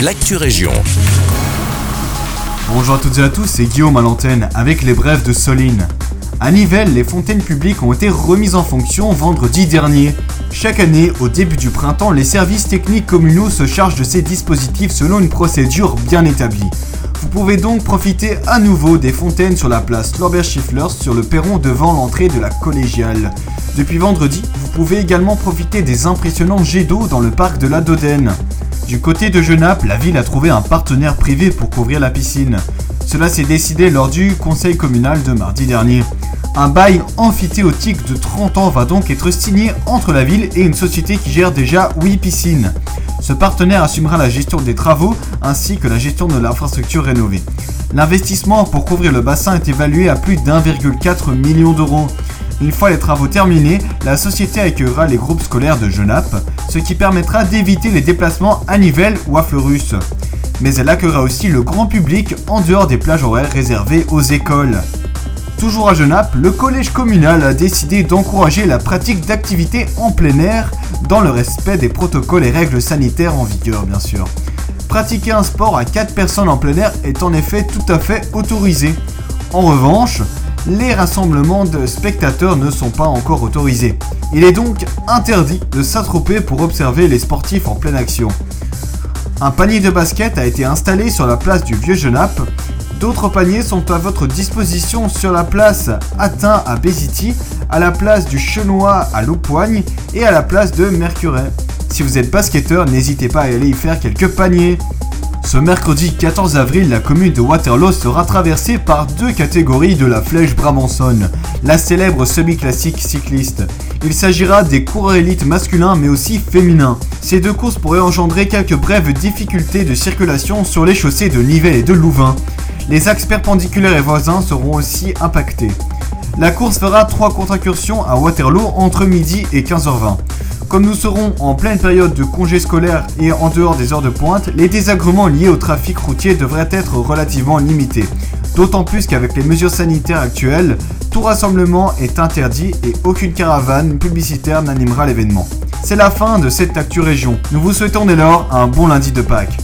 l'actu région. Bonjour à toutes et à tous, c'est Guillaume à l'antenne avec les brèves de Soline. À Nivelles, les fontaines publiques ont été remises en fonction vendredi dernier. Chaque année, au début du printemps, les services techniques communaux se chargent de ces dispositifs selon une procédure bien établie. Vous pouvez donc profiter à nouveau des fontaines sur la place Lorbert Schiffler sur le perron devant l'entrée de la collégiale. Depuis vendredi, vous pouvez également profiter des impressionnants jets d'eau dans le parc de la Dodène. Du côté de Genappe, la ville a trouvé un partenaire privé pour couvrir la piscine. Cela s'est décidé lors du conseil communal de mardi dernier. Un bail amphithéotique de 30 ans va donc être signé entre la ville et une société qui gère déjà 8 piscines. Ce partenaire assumera la gestion des travaux ainsi que la gestion de l'infrastructure rénovée. L'investissement pour couvrir le bassin est évalué à plus d'1,4 million d'euros. Une fois les travaux terminés, la société accueillera les groupes scolaires de Genappe, ce qui permettra d'éviter les déplacements à Nivelles ou à Fleurus. Mais elle accueillera aussi le grand public en dehors des plages horaires réservées aux écoles. Toujours à Genappe, le collège communal a décidé d'encourager la pratique d'activités en plein air dans le respect des protocoles et règles sanitaires en vigueur bien sûr. Pratiquer un sport à 4 personnes en plein air est en effet tout à fait autorisé. En revanche, les rassemblements de spectateurs ne sont pas encore autorisés. Il est donc interdit de s'attroper pour observer les sportifs en pleine action. Un panier de basket a été installé sur la place du Vieux Genappe. D'autres paniers sont à votre disposition sur la place Atteint à Béziti, à la place du Chenois à Loupoigne et à la place de Mercuret. Si vous êtes basketteur, n'hésitez pas à aller y faire quelques paniers. Ce mercredi 14 avril, la commune de Waterloo sera traversée par deux catégories de la Flèche Brabançonne, la célèbre semi-classique cycliste. Il s'agira des coureurs élites masculins mais aussi féminins. Ces deux courses pourraient engendrer quelques brèves difficultés de circulation sur les chaussées de Nivelles et de Louvain. Les axes perpendiculaires et voisins seront aussi impactés. La course fera trois contre-incursions à Waterloo entre midi et 15h20. Comme nous serons en pleine période de congé scolaire et en dehors des heures de pointe, les désagréments liés au trafic routier devraient être relativement limités. D'autant plus qu'avec les mesures sanitaires actuelles, tout rassemblement est interdit et aucune caravane publicitaire n'animera l'événement. C'est la fin de cette Actu Région. Nous vous souhaitons dès lors un bon lundi de Pâques.